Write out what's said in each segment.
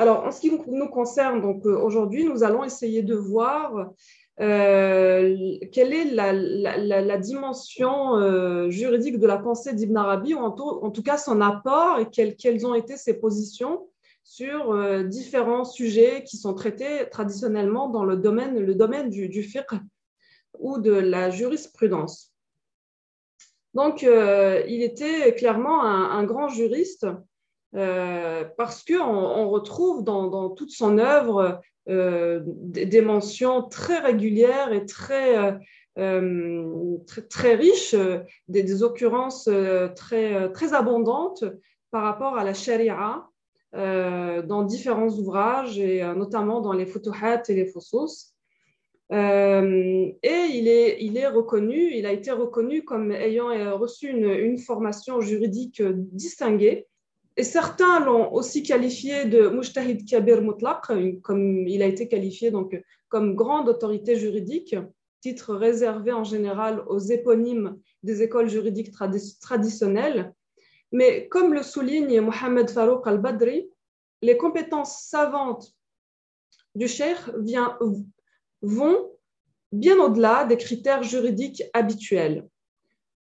Alors, en ce qui nous concerne, donc aujourd'hui, nous allons essayer de voir euh, quelle est la, dimension euh, juridique de la pensée d'Ibn Arabi, ou en tout, cas son apport et quelles, ont été ses positions sur euh, différents sujets qui sont traités traditionnellement dans le domaine, le domaine du, du fiqh ou de la jurisprudence. Donc, il était clairement un, grand juriste parce qu'on on retrouve dans, toute son œuvre euh, des mentions très régulières et très, euh, euh, très, très, riches, des, occurrences très, très abondantes par rapport à la sharia dans différents ouvrages, et notamment dans les Futuhat et les Fusus. et il est, il est reconnu, il a été reconnu comme ayant reçu une formation juridique distinguée et certains l'ont aussi qualifié de Mujtahid Kabir Mutlaq, comme il a été qualifié donc, comme grande autorité juridique, titre réservé en général aux éponymes des écoles juridiques traditionnelles. Mais comme le souligne Mohamed Farouk al-Badri, les compétences savantes du cheikh vont bien au-delà des critères juridiques habituels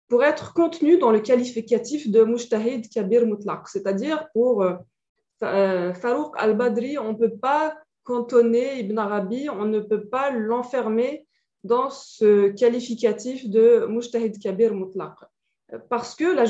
pour être contenu dans le qualificatif de Mujtahid Kabir Mutlaq, c'est-à-dire pour euh, euh, Farouk al-Badri, on ne peut pas cantonner Ibn Arabi, on ne peut pas l'enfermer dans ce qualificatif de Mujtahid Kabir Mutlaq. Parce que la,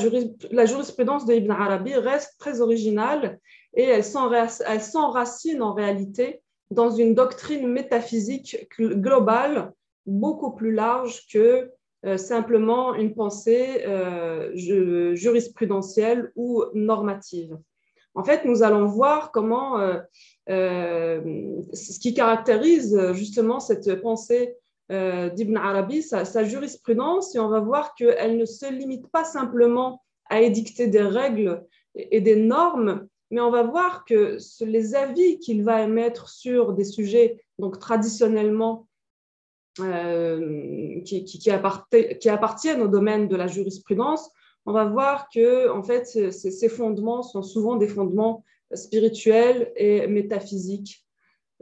la jurisprudence de Ibn Arabi reste très originale et elle s'enracine en réalité dans une doctrine métaphysique globale beaucoup plus large que euh, simplement une pensée euh, jurisprudentielle ou normative. En fait, nous allons voir comment euh, ce qui caractérise justement cette pensée d'Ibn Arabi, sa, jurisprudence, et on va voir qu'elle ne se limite pas simplement à édicter des règles et, des normes, mais on va voir que les avis qu'il va émettre sur des sujets donc traditionnellement euh, qui, appartiennent au domaine de la jurisprudence, on va voir que en fait, ces, fondements sont souvent des fondements spirituels et métaphysiques.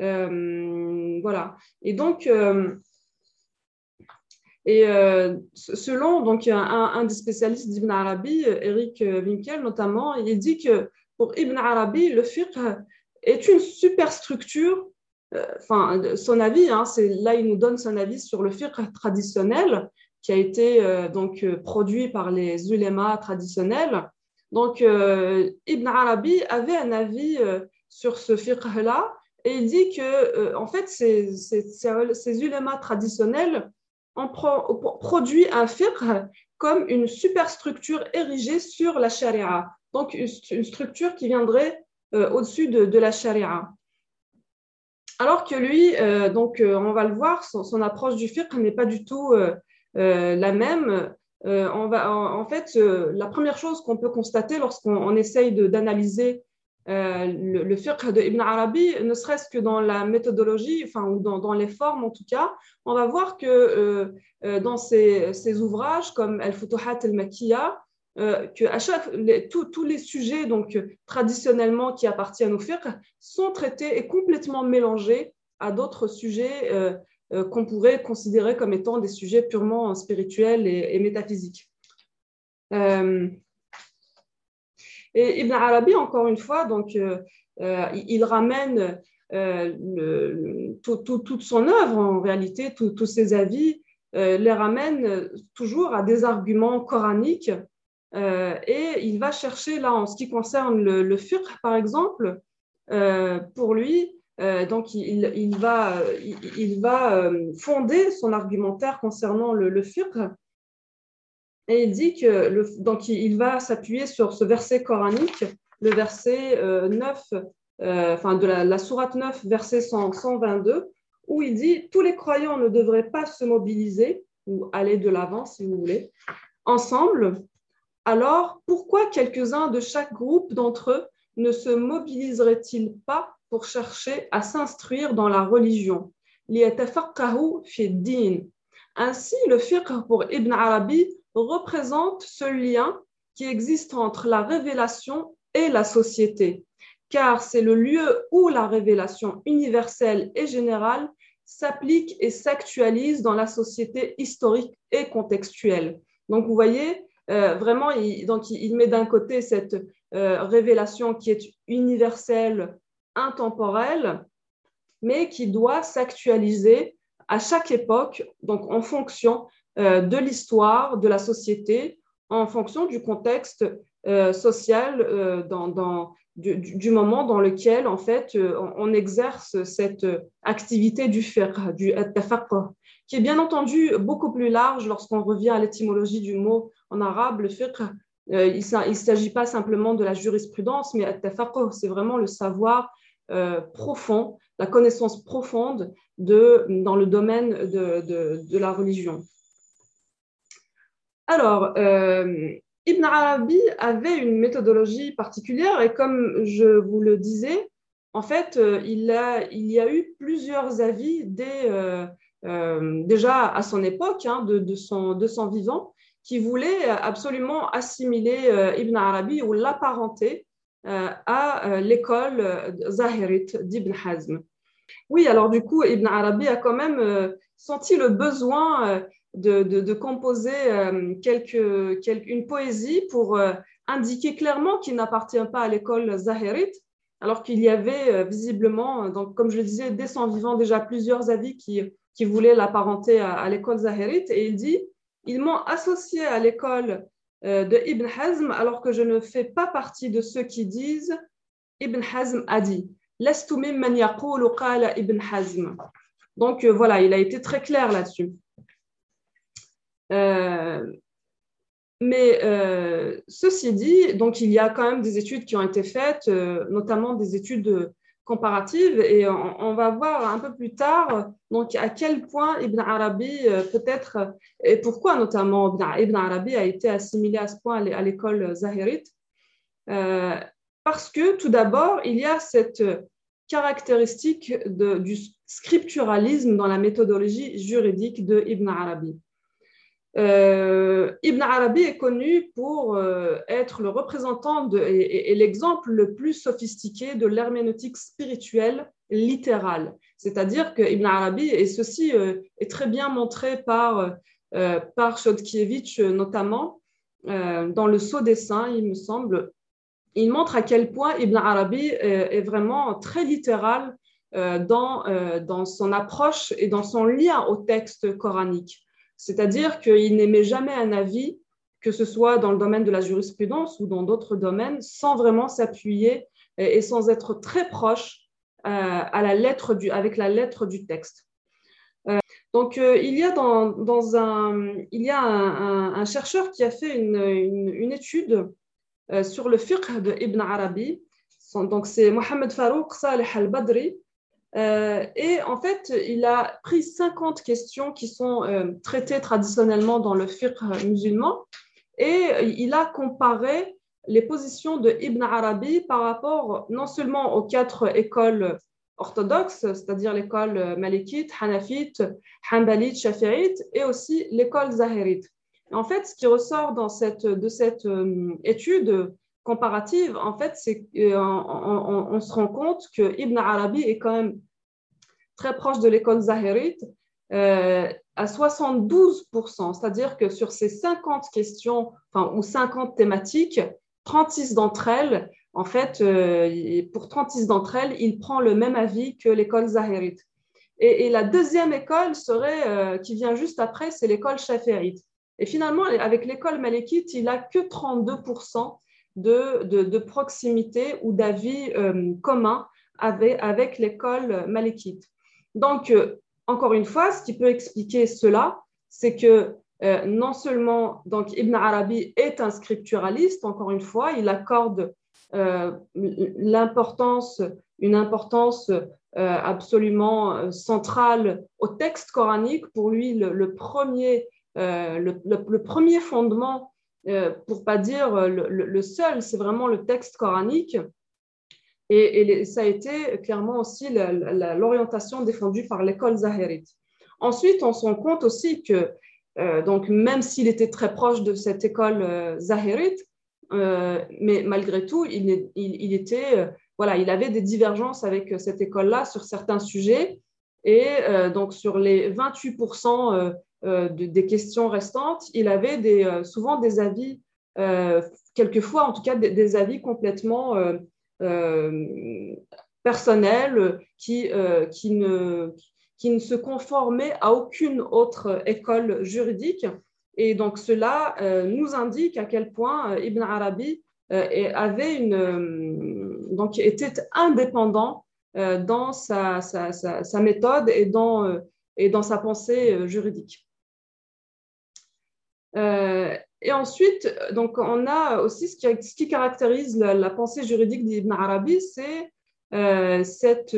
Euh, voilà. Et donc, euh, et selon donc, un, des spécialistes d'Ibn Arabi, Eric Winkel notamment, il dit que pour Ibn Arabi, le fiqh est une superstructure euh, enfin, son avis, hein, c'est là il nous donne son avis sur le fiqh traditionnel qui a été euh, donc euh, produit par les ulémas traditionnels. Donc Ibn Arabi avait un avis sur ce fiqh-là et il dit que en fait ces ulémas traditionnels ont produit un fiqh comme une superstructure érigée sur la charia, donc une, structure qui viendrait au-dessus de, de la charia. Alors que lui, euh, donc, euh, on va le voir, son, approche du fiqh n'est pas du tout euh, la même. on va, en, fait, la première chose qu'on peut constater lorsqu'on essaye d'analyser le, le, fiqh de Ibn Arabi, ne serait-ce que dans la méthodologie, enfin, ou dans, les formes en tout cas, on va voir que dans ses, ouvrages comme Al-Futuhat al-Makiyya, euh, que à chaque, tous les sujets donc, traditionnellement qui appartiennent au fiqh sont traités et complètement mélangés à d'autres sujets euh, euh, qu'on pourrait considérer comme étant des sujets purement spirituels et, métaphysiques. et Ibn Arabi, encore une fois, donc, il, ramène toute son œuvre, en réalité, tous ses avis, les ramène toujours à des arguments coraniques euh, et il va chercher, là, en ce qui concerne le, le par exemple, euh, pour lui, euh, donc il, va, il, va fonder son argumentaire concernant le, le. Et il dit que donc il va s'appuyer sur ce verset coranique, le verset 9, enfin de la, la, sourate 9, verset 122, où il dit tous les croyants ne devraient pas se mobiliser ou aller de l'avant, si vous voulez, ensemble alors, pourquoi quelques-uns de chaque groupe d'entre eux ne se mobiliseraient-ils pas pour chercher à s'instruire dans la religion? Ainsi, le fiqh pour Ibn Arabi représente ce lien qui existe entre la révélation et la société. car c'est le lieu où la révélation universelle et générale s'applique et s'actualise dans la société historique et contextuelle. Donc, vous voyez, euh, vraiment, il, donc, il met d'un côté cette euh, révélation qui est universelle, intemporelle, mais qui doit s'actualiser à chaque époque, donc en fonction euh, de l'histoire, de la société, en fonction du contexte social dans, du, moment dans lequel, en fait, on, exerce cette activité du fiqh, du qui est bien entendu beaucoup plus large lorsqu'on revient à l'étymologie du mot en arabe, le fiqh. Euh, il ne s'agit pas simplement de la jurisprudence, mais c'est vraiment le savoir euh, profond, la connaissance profonde de, dans le domaine de, de, la religion. Alors, euh, Ibn Arabi avait une méthodologie particulière et comme je vous le disais, en fait, il, a, il y a eu plusieurs avis dès, euh, déjà à son époque, hein, de, son, de son vivant, qui voulait absolument assimiler euh, Ibn Arabi ou l'apparenter euh, à l'école zahirite d'Ibn Hazm. Oui, alors du coup, Ibn Arabi a quand même senti le besoin de, composer quelque, une poésie pour indiquer clairement qu'il n'appartient pas à l'école zahirite, alors qu'il y avait visiblement, donc, comme je le disais, dès son vivant déjà plusieurs avis qui qui voulait l'apparenter à, l'école Zahirite, et il dit Ils m'ont associé à l'école euh, de Ibn Hazm alors que je ne fais pas partie de ceux qui disent Ibn Hazm a dit. Ibn Hazm. Donc euh, voilà, il a été très clair là-dessus. Euh, mais ceci dit, donc il y a quand même des études qui ont été faites, notamment des études comparative et on, va voir un peu plus tard donc à quel point Ibn Arabi euh, peut-être et pourquoi notamment Ibn Arabi a été assimilé à ce point à l'école zahirite euh, parce que tout d'abord il y a cette caractéristique du scripturalisme dans la méthodologie juridique de Ibn Arabi. Euh, Ibn Arabi est connu pour euh, être le représentant et, l'exemple le plus sophistiqué de l'herméneutique spirituelle littérale. C'est-à-dire que Ibn Arabi, et ceci euh, est très bien montré par, par Chodkiewicz notamment, dans le Sceau des Saints, il me semble, il montre à quel point Ibn Arabi est, vraiment très littéral dans, dans son approche et dans son lien au texte coranique. C'est-à-dire qu'il n'émet jamais un avis, que ce soit dans le domaine de la jurisprudence ou dans d'autres domaines, sans vraiment s'appuyer et, sans être très proche euh, à la lettre du, avec la lettre du texte. Euh, donc, euh, il y a, dans, un, il y a un, chercheur qui a fait une, étude sur le fiqh de Ibn Arabi. Donc, c'est Mohamed Farouk Saleh al-Badri, euh, et en fait, il a pris 50 questions qui sont euh, traitées traditionnellement dans le fiqh musulman et il a comparé les positions de Ibn Arabi par rapport non seulement aux quatre écoles orthodoxes, c'est-à-dire l'école malikite, hanafite, hanbalite, shafi'ite, et aussi l'école zahirite. En fait, ce qui ressort dans cette, de cette euh, étude comparative, en fait, c'est qu'on on, se rend compte que Ibn Arabi est quand même très proche de l'école zahirite euh, à 72%, c'est-à-dire que sur ces 50 questions enfin, ou 50 thématiques, 36 d'entre elles, en fait, euh, pour 36 d'entre elles, il prend le même avis que l'école zahirite. Et, la deuxième école serait, euh, qui vient juste après, c'est l'école shafi'ite. Et finalement, avec l'école malékite, il n'a que 32% de, proximité ou d'avis euh, commun avec, l'école malékite. Donc, euh, encore une fois, ce qui peut expliquer cela, c'est que euh, non seulement donc, Ibn Arabi est un scripturaliste, encore une fois, il accorde l'importance, une importance absolument centrale au texte coranique. Pour lui, le, premier, le, premier fondement pour pas dire euh, le, seul, c'est vraiment le texte coranique. Et, ça a été clairement aussi l'orientation défendue par l'école zahérite. Ensuite, on se rend compte aussi que, euh, donc, même s'il était très proche de cette école zahérite, mais malgré tout, il, était voilà, il avait des divergences avec cette école-là sur certains sujets. Et donc, sur les 28% des questions restantes, il avait des, souvent des avis, quelquefois en tout cas des, avis complètement personnels qui, ne, se conformaient à aucune autre école juridique. Et donc, cela nous indique à quel point Ibn Arabi euh, euh, était indépendant euh, dans sa, méthode et dans sa pensée juridique. Et ensuite, donc, on a aussi ce qui, caractérise la, pensée juridique d'Ibn Arabi, c'est cette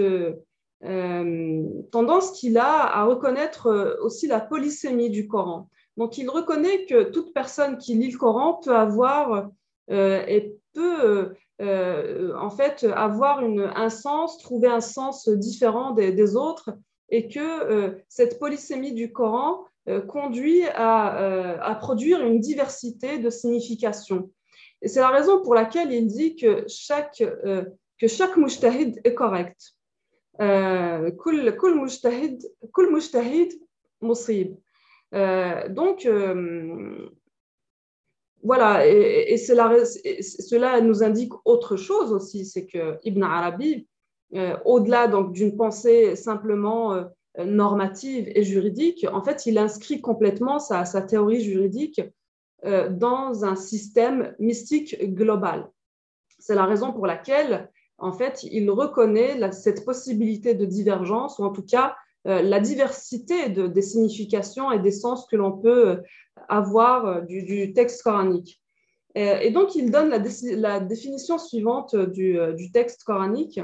tendance qu'il a à reconnaître aussi la polysémie du Coran. Donc, il reconnaît que toute personne qui lit le Coran peut avoir euh, et peut euh, euh, en fait avoir un sens, trouver un sens différent des, autres, et que cette polysémie du Coran conduit à, produire une diversité de significations. Et c'est la raison pour laquelle il dit que chaque, que chaque mujtahid est correct. كل كل مجتهد كل مجتهد مصيب. donc voilà, et, cela nous indique autre chose aussi, c'est que Ibn Arabi, euh, au-delà donc d'une pensée simplement euh, normative et juridique, en fait, il inscrit complètement sa, théorie juridique euh, dans un système mystique global. C'est la raison pour laquelle, en fait, il reconnaît cette possibilité de divergence, ou en tout cas euh, la diversité des significations et des sens que l'on peut euh, avoir du, texte coranique. Et, donc, il donne la, définition suivante du, texte coranique.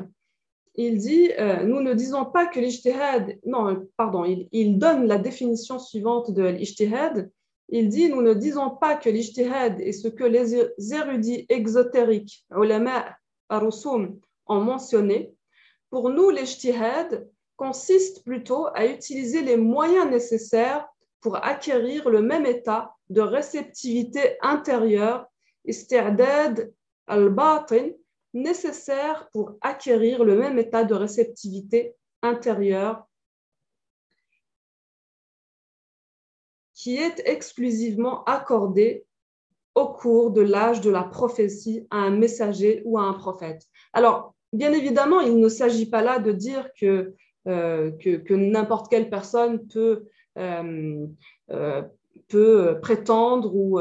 Il dit, nous ne disons pas que l'ijtihad, non, pardon, il, donne la définition suivante de l'ijtihad. Il dit, nous ne disons pas que l'ijtihad est ce que les érudits exotériques, ulama arusum, ont mentionné. Pour nous, l'ijtihad, consiste plutôt à utiliser les moyens nécessaires pour acquérir le même état de réceptivité intérieure, isti'dad al-batin, nécessaire pour acquérir le même état de réceptivité intérieure qui est exclusivement accordé au cours de l'âge de la prophétie à un messager ou à un prophète. Alors, bien évidemment, il ne s'agit pas là de dire que euh, que, n'importe quelle personne peut, euh, euh, peut prétendre ou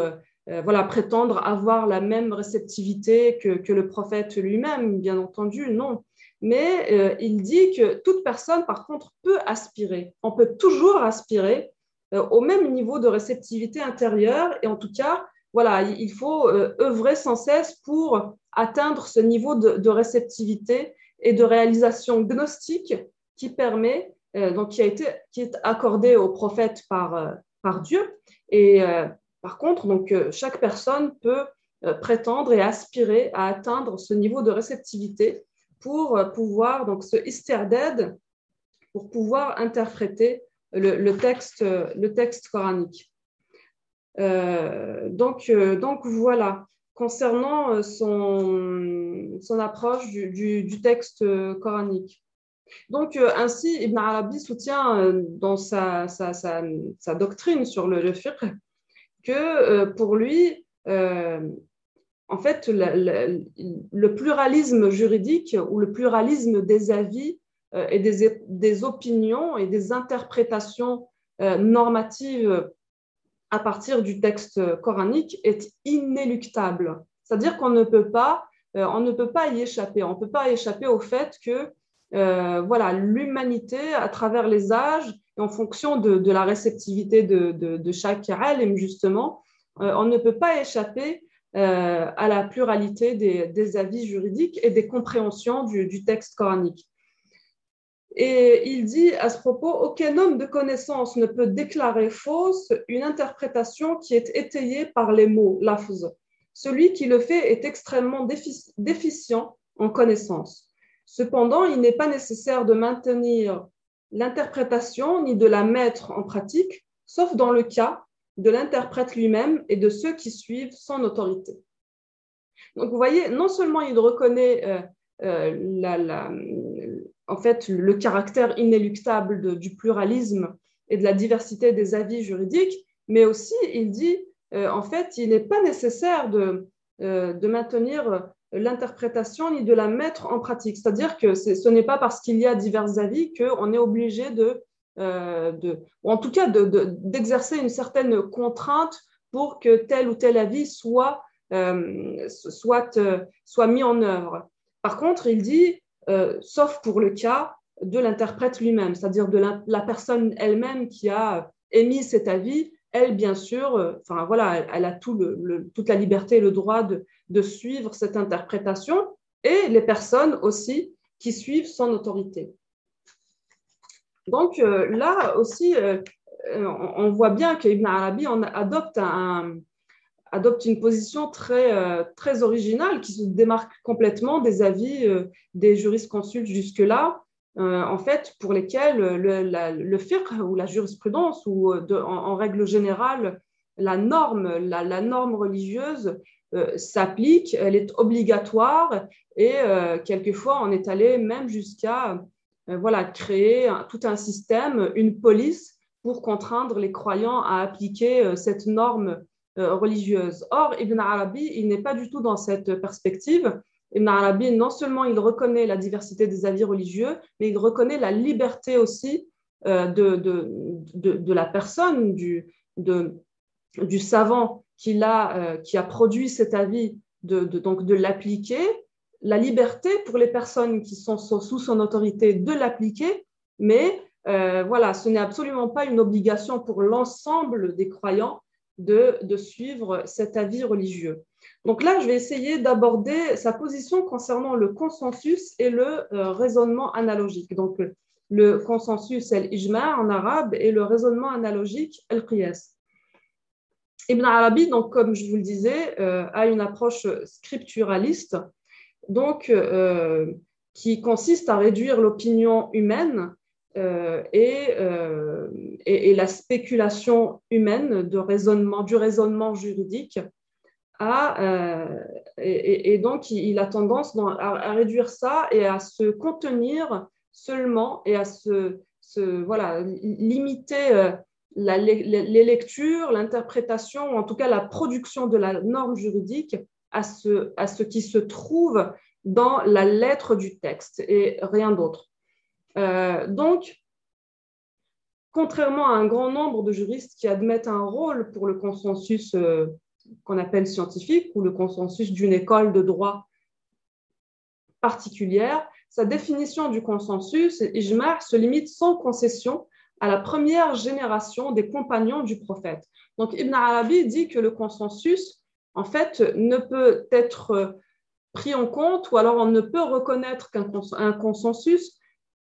voilà, prétendre avoir la même réceptivité que, que le prophète lui-même, bien entendu, non. Mais il dit que toute personne, par contre, peut aspirer. On peut toujours aspirer au même niveau de réceptivité intérieure et en tout cas, voilà, il faut œuvrer sans cesse pour atteindre ce niveau de, de réceptivité et de réalisation gnostique qui permet, euh, donc qui a été, qui est accordé au prophète par, euh, par Dieu. Et euh, par contre, donc chaque personne peut prétendre et aspirer à atteindre ce niveau de réceptivité pour pouvoir donc ce pour pouvoir interpréter le, texte, le texte coranique. donc, donc voilà, concernant son, approche du, texte coranique. Donc, euh, ainsi, Ibn Arabi soutient euh, dans sa, doctrine sur le, le fiqh que euh, pour lui, en fait, le pluralisme juridique ou le pluralisme des avis et des, opinions et des interprétations normatives à partir du texte coranique est inéluctable. C'est-à-dire qu'on ne peut pas, on ne peut pas y échapper. On ne peut pas échapper au fait que euh, voilà, l'humanité à travers les âges en fonction de, la réceptivité de, de, chaque alim, justement, euh, on ne peut pas échapper euh, à la pluralité des, avis juridiques et des compréhensions du, texte coranique. Et il dit à ce propos, aucun homme de connaissance ne peut déclarer fausse une interprétation qui est étayée par les mots, lafz. Celui qui le fait est extrêmement déficient en connaissance. Cependant, il n'est pas nécessaire de maintenir l'interprétation ni de la mettre en pratique, sauf dans le cas de l'interprète lui-même et de ceux qui suivent son autorité. Donc, vous voyez, non seulement il reconnaît euh, en fait, le caractère inéluctable du pluralisme et de la diversité des avis juridiques, mais aussi il dit, en fait, il n'est pas nécessaire de, de maintenir l'interprétation ni de la mettre en pratique. C'est-à-dire que ce n'est pas parce qu'il y a divers avis qu'on est obligé de, de, ou en tout cas d'exercer une certaine contrainte pour que tel ou tel avis soit, euh, euh, mis en œuvre. Par contre, il dit, euh, sauf pour le cas de l'interprète lui-même, c'est-à-dire de la, personne elle-même qui a émis cet avis, elle, bien sûr, enfin voilà, elle, a toute la liberté et le droit de, suivre cette interprétation, et les personnes aussi qui suivent son autorité. Donc là aussi, euh, on voit bien qu'Ibn Arabi adopte, une position très, euh, originale qui se démarque complètement des avis euh, des jurisconsultes jusque-là, en fait, pour lesquels le, le fiqh ou la jurisprudence ou en, règle générale, la norme, la, norme religieuse s'applique, elle est obligatoire et quelquefois on est allé même jusqu'à voilà, créer tout un système, une police pour contraindre les croyants à appliquer euh, cette norme euh, religieuse. Or, Ibn Arabi, il n'est pas du tout dans cette perspective. Ibn Arabi, non seulement il reconnaît la diversité des avis religieux, mais il reconnaît la liberté aussi euh, de, la personne, du, savant qui a, qui a produit cet avis, de, donc de l'appliquer, la liberté pour les personnes qui sont sous son autorité de l'appliquer, mais euh, voilà, ce n'est absolument pas une obligation pour l'ensemble des croyants de, suivre cet avis religieux. Donc là, je vais essayer d'aborder sa position concernant le consensus et le euh, raisonnement analogique. Donc, le consensus, c'est l'ijma en arabe, et le raisonnement analogique, el-qiyas. Ibn Arabi, donc, comme je vous le disais, euh, a une approche scripturaliste, donc, qui consiste à réduire l'opinion humaine euh, euh, et, et, la spéculation humaine de raisonnement, du raisonnement juridique. Euh, et, donc, il, a tendance à, réduire ça et à se contenir seulement et à se, voilà, limiter la, les, lectures, l'interprétation, ou en tout cas la production de la norme juridique à ce, à ce qui se trouve dans la lettre du texte et rien d'autre. Euh, donc, contrairement à un grand nombre de juristes qui admettent un rôle pour le consensus euh, qu'on appelle scientifique ou le consensus d'une école de droit particulière, sa définition du consensus, Ijma, se limite sans concession à la première génération des compagnons du prophète. Donc Ibn Arabi dit que le consensus, en fait, ne peut être pris en compte ou alors on ne peut reconnaître qu'un consensus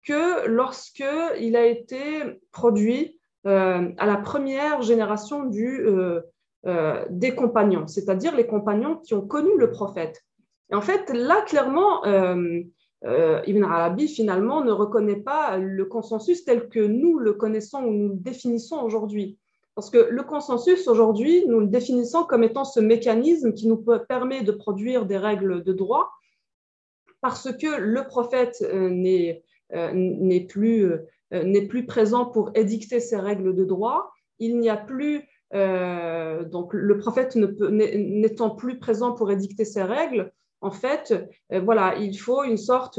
que lorsqu'il a été produit euh, à la première génération du, euh, euh, des compagnons, c'est-à-dire les compagnons qui ont connu le prophète. Et en fait, là, clairement, Ibn Arabi, finalement, ne reconnaît pas le consensus tel que nous le connaissons ou nous le définissons aujourd'hui. Parce que le consensus, aujourd'hui, nous le définissons comme étant ce mécanisme qui nous permet de produire des règles de droit, parce que le prophète n'est euh, plus, euh, plus présent pour édicter ces règles de droit. Il n'y a plus, euh, donc le prophète n'étant plus présent pour édicter ces règles, en fait, voilà, il faut une sorte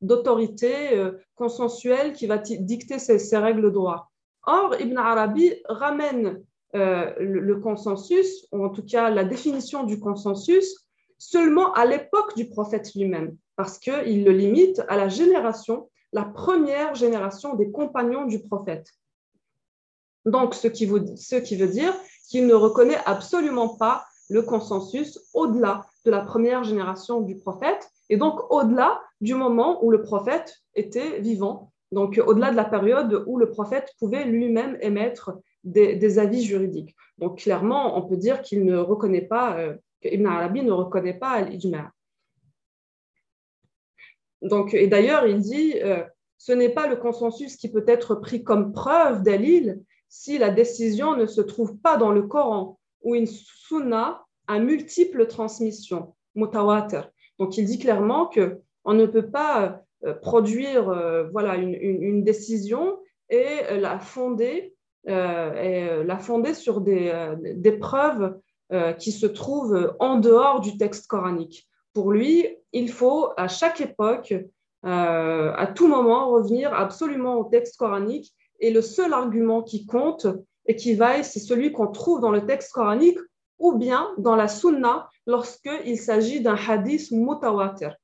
d'autorité consensuelle qui va dicter ces, règles de droit. Or, Ibn Arabi ramène le, consensus, ou en tout cas la définition du consensus, seulement à l'époque du prophète lui-même, parce qu'il le limite à la génération la première génération des compagnons du prophète. Donc, ce qui, veut, dire qu'il ne reconnaît absolument pas le consensus au-delà de la première génération du prophète et donc au-delà du moment où le prophète était vivant, donc au-delà de la période où le prophète pouvait lui-même émettre des, avis juridiques. Donc clairement, on peut dire qu'il ne reconnaît pas, euh, Arabi ne reconnaît pas l'ijma'. Donc, et d'ailleurs, il dit, euh, ce n'est pas le consensus qui peut être pris comme preuve d'Alil si la décision ne se trouve pas dans le Coran ou une sunna à multiples transmissions, mutawatir. Donc, il dit clairement que On ne peut pas produire voilà, une, décision et la fonder, et la fonder sur des preuves qui se trouvent en dehors du texte coranique. Pour lui, il faut à chaque époque, à tout moment, revenir absolument au texte coranique et le seul argument qui compte et qui vaille, c'est celui qu'on trouve dans le texte coranique ou bien dans la sunna lorsqu'il s'agit d'un hadith mutawatir,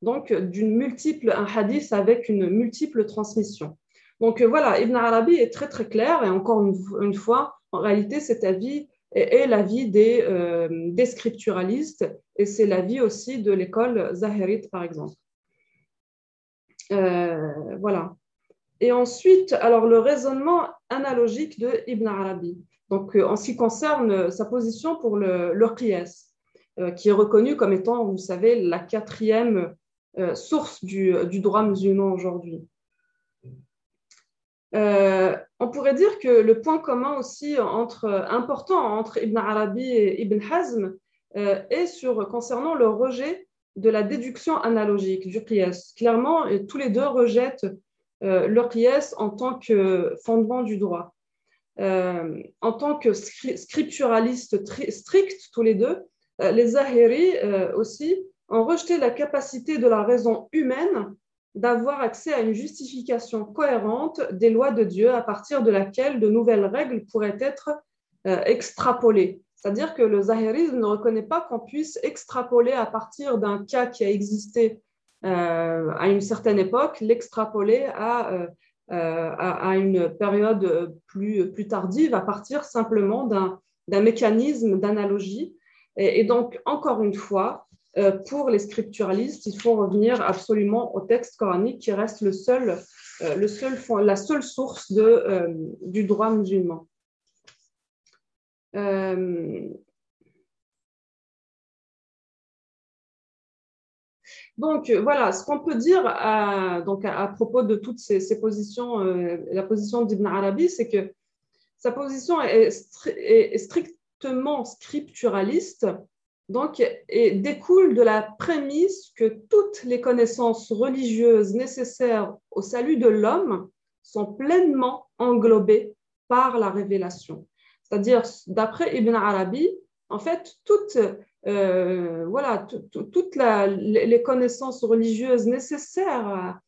donc d'une multiple, un hadith avec une multiple transmission. Donc voilà, Ibn Arabi est très très clair et encore une, fois, en réalité, cet avis est, l'avis des, euh, des scripturalistes et c'est l'avis aussi de l'école Zahirite par exemple. Euh, voilà. Et ensuite, alors le raisonnement analogique de Ibn Arabi. Donc, euh, en ce qui concerne euh, sa position pour le, le euh, qui est reconnu comme étant, vous savez, la quatrième source du, droit musulman aujourd'hui. on pourrait dire que le point commun aussi important entre Ibn Arabi et Ibn Hazm est sur, concernant le rejet de la déduction analogique du qiyas. Clairement, tous les deux rejettent euh, qiyas en tant que fondement du droit. Euh, en tant que scripturalistes stricts, tous les deux, euh, les Zahiri aussi ont rejeté la capacité de la raison humaine d'avoir accès à une justification cohérente des lois de Dieu à partir de laquelle de nouvelles règles pourraient être extrapolées. C'est-à-dire que le zahirisme ne reconnaît pas qu'on puisse extrapoler à partir d'un cas qui a existé à une certaine époque, l'extrapoler à, euh, euh, à, une période plus, plus tardive à partir simplement d'un mécanisme d'analogie. Et, donc, encore une fois, pour les scripturalistes, il faut revenir absolument au texte coranique qui reste le seul, le seul, la seule source de, du droit musulman. Donc euh, voilà, ce qu'on peut dire à, donc à, propos de toutes ces, positions, euh, la position d'Ibn Arabi, c'est que sa position est, strictement scripturaliste, donc et découle de la prémisse que toutes les connaissances religieuses nécessaires au salut de l'homme sont pleinement englobées par la révélation. C'est-à-dire, d'après Ibn Arabi, en fait, toutes euh, voilà, toutes les connaissances religieuses nécessaires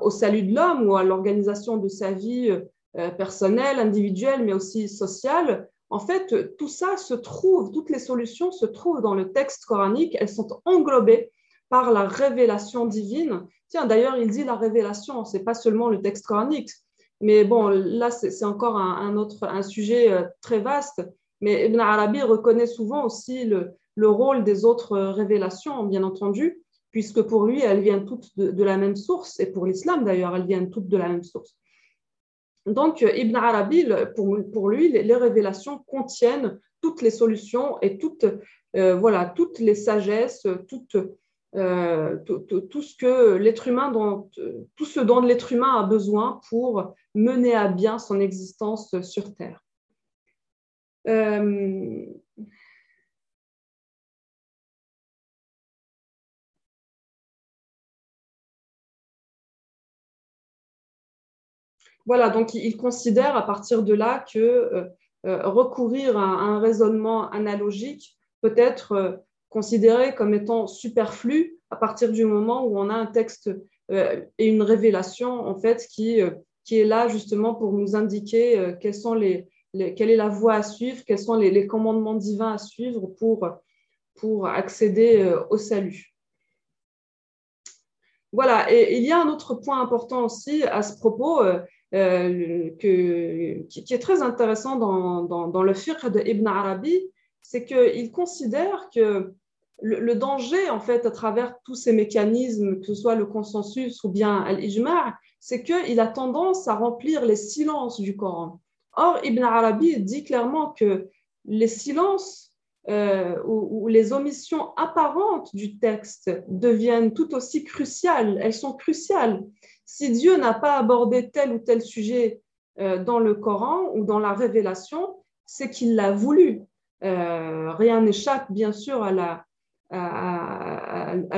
au salut de l'homme ou à l'organisation de sa vie euh, personnelle, individuelle, mais aussi sociale. En fait, tout ça se trouve, toutes les solutions se trouvent dans le texte coranique, elles sont englobées par la révélation divine. Tiens, d'ailleurs, il dit la révélation, c'est pas seulement le texte coranique. Mais bon, là, c'est encore un, autre, un sujet euh, très vaste. Mais Ibn Arabi reconnaît souvent aussi le, le rôle des autres révélations, bien entendu, puisque pour lui, elles viennent toutes de, la même source, et pour l'islam d'ailleurs, elles viennent toutes de la même source. Donc, Ibn Arabi, pour, lui, les, révélations contiennent toutes les solutions et toutes, euh, voilà, toutes les sagesses, euh, tout, ce que l'être humain, dont, tout ce dont l'être humain a besoin pour mener à bien son existence sur Terre. Euh, Voilà, donc il considère à partir de là que euh, euh, recourir à, un raisonnement analogique peut être euh, considéré comme étant superflu à partir du moment où on a un texte et une révélation en fait qui, est là justement pour nous indiquer quelle est la voie à suivre, quels sont les, commandements divins à suivre pour accéder au salut. Voilà, et il y a un autre point important aussi à ce propos, euh, que, qui, est très intéressant dans, dans, le fiqh de Ibn Arabi, c'est qu'il considère que le, danger, en fait, à travers tous ces mécanismes, que ce soit le consensus ou bien l'ijma', c'est qu'il a tendance à remplir les silences du Coran. Or, Ibn Arabi dit clairement que les silences euh, ou, ou, les omissions apparentes du texte deviennent tout aussi cruciales. Elles sont cruciales si Dieu n'a pas abordé tel ou tel sujet euh, dans le Coran ou dans la révélation, c'est qu'il l'a voulu. Euh, rien n'échappe bien sûr à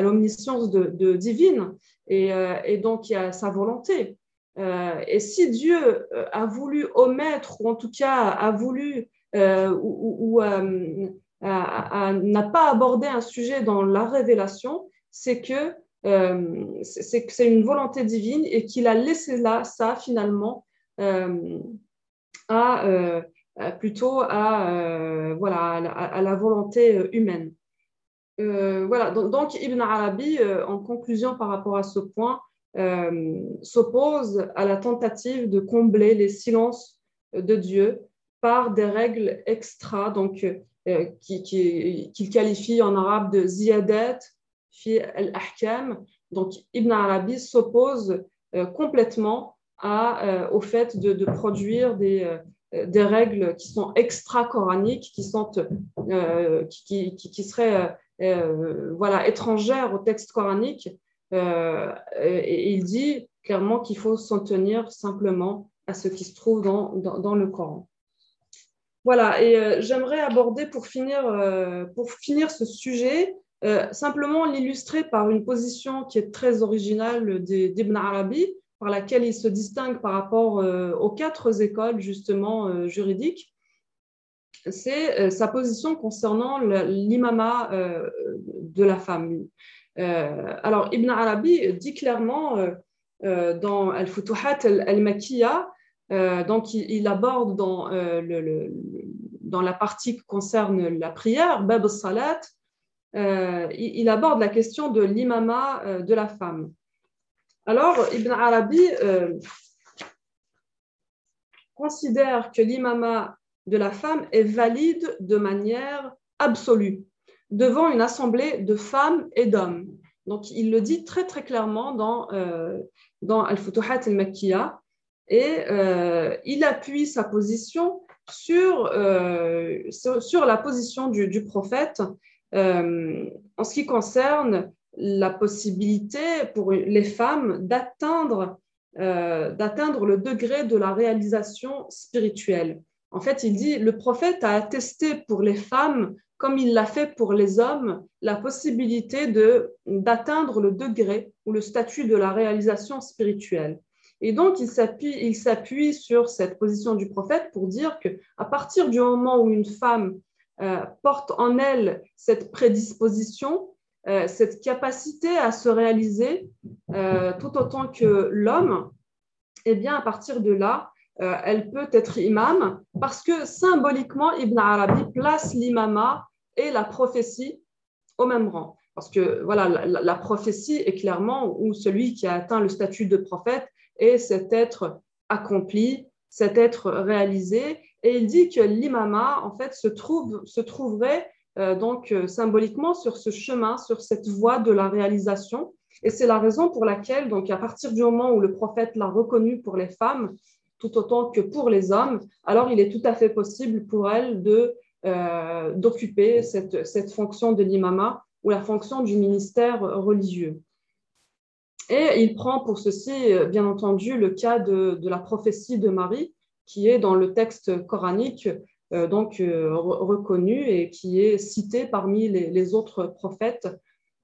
l'omniscience divine et, et, donc il y a sa volonté. et si Dieu a voulu omettre, ou en tout cas a voulu ou, ou n'a pas abordé un sujet dans la révélation, c'est que c'est une volonté divine et qu'il a laissé là ça finalement à plutôt à, voilà, à, la volonté humaine. voilà, donc, Ibn Arabi, en conclusion par rapport à ce point, s'oppose à la tentative de combler les silences de Dieu par des règles extra, donc qu'il qualifie en arabe de ziyadat fi al-ahkam. Donc Ibn Arabi s'oppose complètement à, au fait de, produire des, des règles qui sont extra-coraniques, qui, sont, euh, qui, qui, qui, seraient euh, voilà, étrangères au texte coranique. Euh, et, il dit clairement qu'il faut s'en tenir simplement à ce qui se trouve dans, dans, le Coran. Voilà, et j'aimerais aborder pour finir, pour finir ce sujet, simplement l'illustrer par une position qui est très originale d'Ibn Arabi, par laquelle il se distingue par rapport euh, aux quatre écoles justement euh, juridiques, c'est euh, sa position concernant l'imama de la femme. alors Ibn Arabi dit clairement dans Al-Futuhat al-Makiyya, donc il, aborde dans la partie qui concerne la prière, Bab salat il, il, aborde la question de l'imama de la femme. Alors, Ibn Arabi euh, considère que l'imama de la femme est valide de manière absolue devant une assemblée de femmes et d'hommes. Donc, il le dit très très clairement dans, euh, Al-Futuhat al-Makkiyah et euh, il appuie sa position sur, la position du prophète en ce qui concerne la possibilité pour les femmes d'atteindre euh, d'atteindre le degré de la réalisation spirituelle. En fait, il dit, le prophète a attesté pour les femmes, comme il l'a fait pour les hommes, la possibilité de d'atteindre le degré ou le statut de la réalisation spirituelle. Et donc, il s'appuie, il s'appuie sur cette position du prophète pour dire que à partir du moment où une femme euh, porte en elle cette prédisposition, euh, cette capacité à se réaliser euh, tout autant que l'homme, eh bien, à partir de là, elle peut être imam parce que symboliquement, Ibn Arabi place l'imama et la prophétie au même rang. Parce que voilà, la, prophétie est clairement où celui qui a atteint le statut de prophète est cet être accompli, cet être réalisé. Et il dit que l'imama, en fait, se, trouve, se trouverait euh, donc euh, symboliquement sur ce chemin, sur cette voie de la réalisation. Et c'est la raison pour laquelle, donc à partir du moment où le prophète l'a reconnu pour les femmes, tout autant que pour les hommes, alors il est tout à fait possible pour elles de euh, d'occuper cette, cette, fonction de l'imama ou la fonction du ministère religieux. Et il prend pour ceci, bien entendu, le cas de, de la prophétie de Marie, qui est dans le texte coranique euh, donc euh, reconnu et qui est cité parmi les, autres prophètes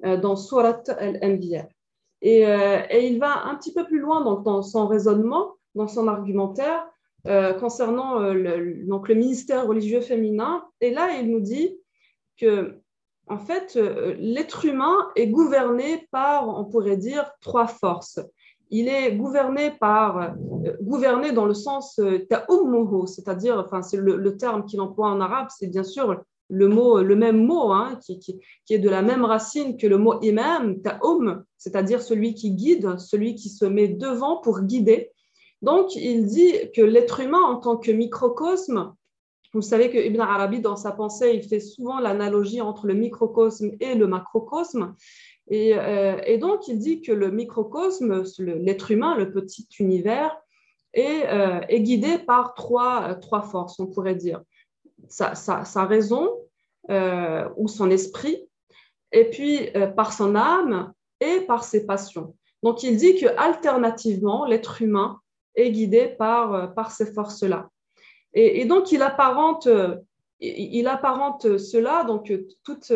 euh, dans Surat al-Anbiya. Et, il va un petit peu plus loin dans son raisonnement, dans son argumentaire, concernant le, donc le ministère religieux féminin. Et là, il nous dit que, en fait, l'être humain est gouverné par, on pourrait dire, trois forces il est gouverné par, euh, gouverné dans le sens euh, ta'ummuhu, c'est-à-dire, enfin, c'est le, terme qu'il emploie en arabe, c'est bien sûr le mot, le même mot, hein, qui, qui, est de la même racine que le mot imam, ta'um, c'est-à-dire celui qui guide, celui qui se met devant pour guider. Donc, il dit que l'être humain en tant que microcosme, vous savez que Ibn Arabi, dans sa pensée, il fait souvent l'analogie entre le microcosme et le macrocosme. Euh, et, donc, il dit que le microcosme, l'être humain, le petit univers, est, euh, guidé par trois, trois, forces, on pourrait dire. Sa, raison euh, ou son esprit, et puis par son âme et par ses passions. Donc, il dit que alternativement, l'être humain est guidé par, ces forces-là. Et, et, donc, il apparente, il apparente cela, donc toute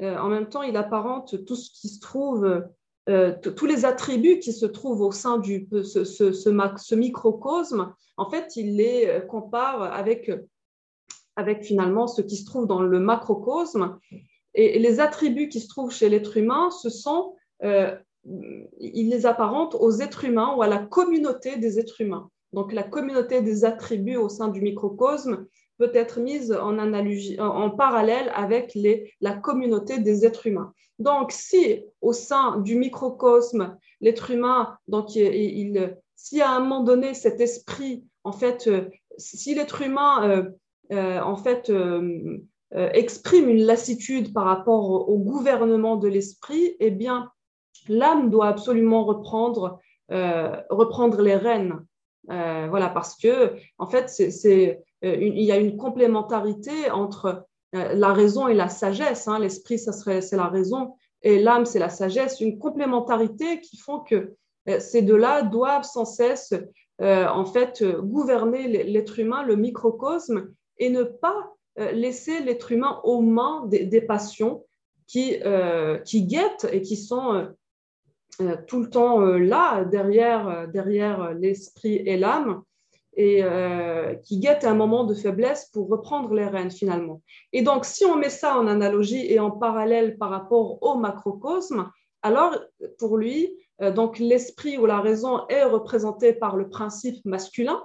en même temps, il apparente tout ce qui se trouve, tous les attributs qui se trouvent au sein de ce, microcosme, en fait, il les compare avec, avec finalement ce qui se trouve dans le macrocosme. Et, les attributs qui se trouvent chez l'être humain, ce sont, il les apparente aux êtres humains ou à la communauté des êtres humains. Donc, la communauté des attributs au sein du microcosme peut être mise en, analogie, en parallèle avec les, la communauté des êtres humains. Donc, si au sein du microcosme, l'être humain, donc il, si à un moment donné cet esprit, en fait, euh, si l'être humain, euh, euh, en fait, exprime une lassitude par rapport au, gouvernement de l'esprit, eh bien, l'âme doit absolument reprendre, reprendre les rênes voilà, parce que en fait, c'est, euh, il y a une complémentarité entre euh, la raison et la sagesse. Hein. L'esprit, c'est la raison, et l'âme, c'est la sagesse. Une complémentarité qui font que ces deux-là doivent sans cesse, en fait, gouverner l'être humain, le microcosme, et ne pas laisser l'être humain aux mains des, passions qui, guettent et qui sont euh, tout le temps euh, là, derrière, euh, derrière l'esprit et l'âme, et qui guette un moment de faiblesse pour reprendre les rênes finalement. Et donc, si on met ça en analogie et en parallèle par rapport au macrocosme, alors pour lui, donc l'esprit ou la raison est représenté par le principe masculin,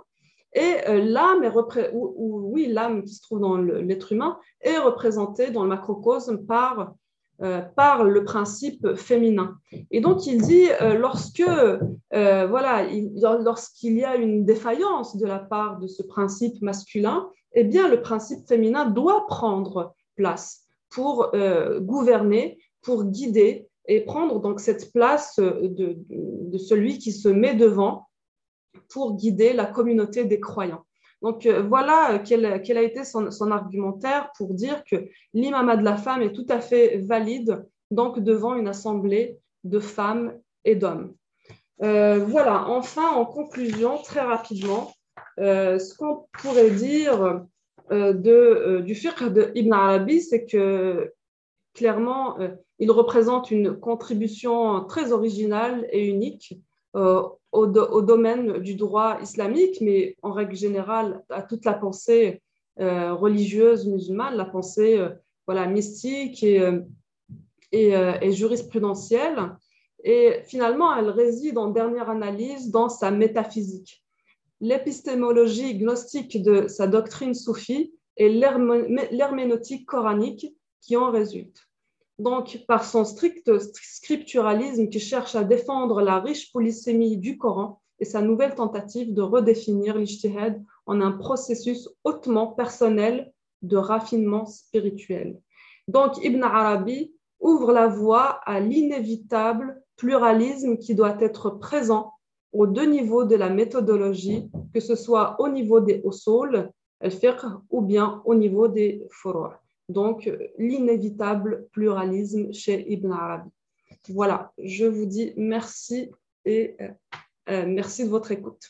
et l'âme est oui, l'âme qui se trouve dans l'être humain est représentée dans le macrocosme par euh, par le principe féminin. Et donc, il dit, euh, lorsque, euh, voilà, lorsqu'il y a une défaillance de la part de ce principe masculin, eh bien, le principe féminin doit prendre place pour gouverner, pour guider et prendre donc cette place de, de celui qui se met devant pour guider la communauté des croyants. Donc euh, voilà quel, a été son, argumentaire pour dire que l'imama de la femme est tout à fait valide donc devant une assemblée de femmes et d'hommes. Euh, voilà, enfin en conclusion, très rapidement, euh, ce qu'on pourrait dire de, du fiqh de Ibn Arabi, c'est que clairement, il représente une contribution très originale et unique au, domaine du droit islamique, mais en règle générale à toute la pensée euh, religieuse musulmane, la pensée euh, voilà, mystique et, euh, et, jurisprudentielle. Et finalement, elle réside en dernière analyse dans sa métaphysique. L'épistémologie gnostique de sa doctrine soufie et l'herméneutique coranique qui en résulte donc par son strict scripturalisme qui cherche à défendre la riche polysémie du Coran et sa nouvelle tentative de redéfinir l'ijtihad en un processus hautement personnel de raffinement spirituel. Donc Ibn Arabi ouvre la voie à l'inévitable pluralisme qui doit être présent aux deux niveaux de la méthodologie, que ce soit au niveau des usul, al-fiqh, ou bien au niveau des furu' donc l'inévitable pluralisme chez Ibn Arabi. Voilà, je vous dis merci et euh, euh, merci de votre écoute.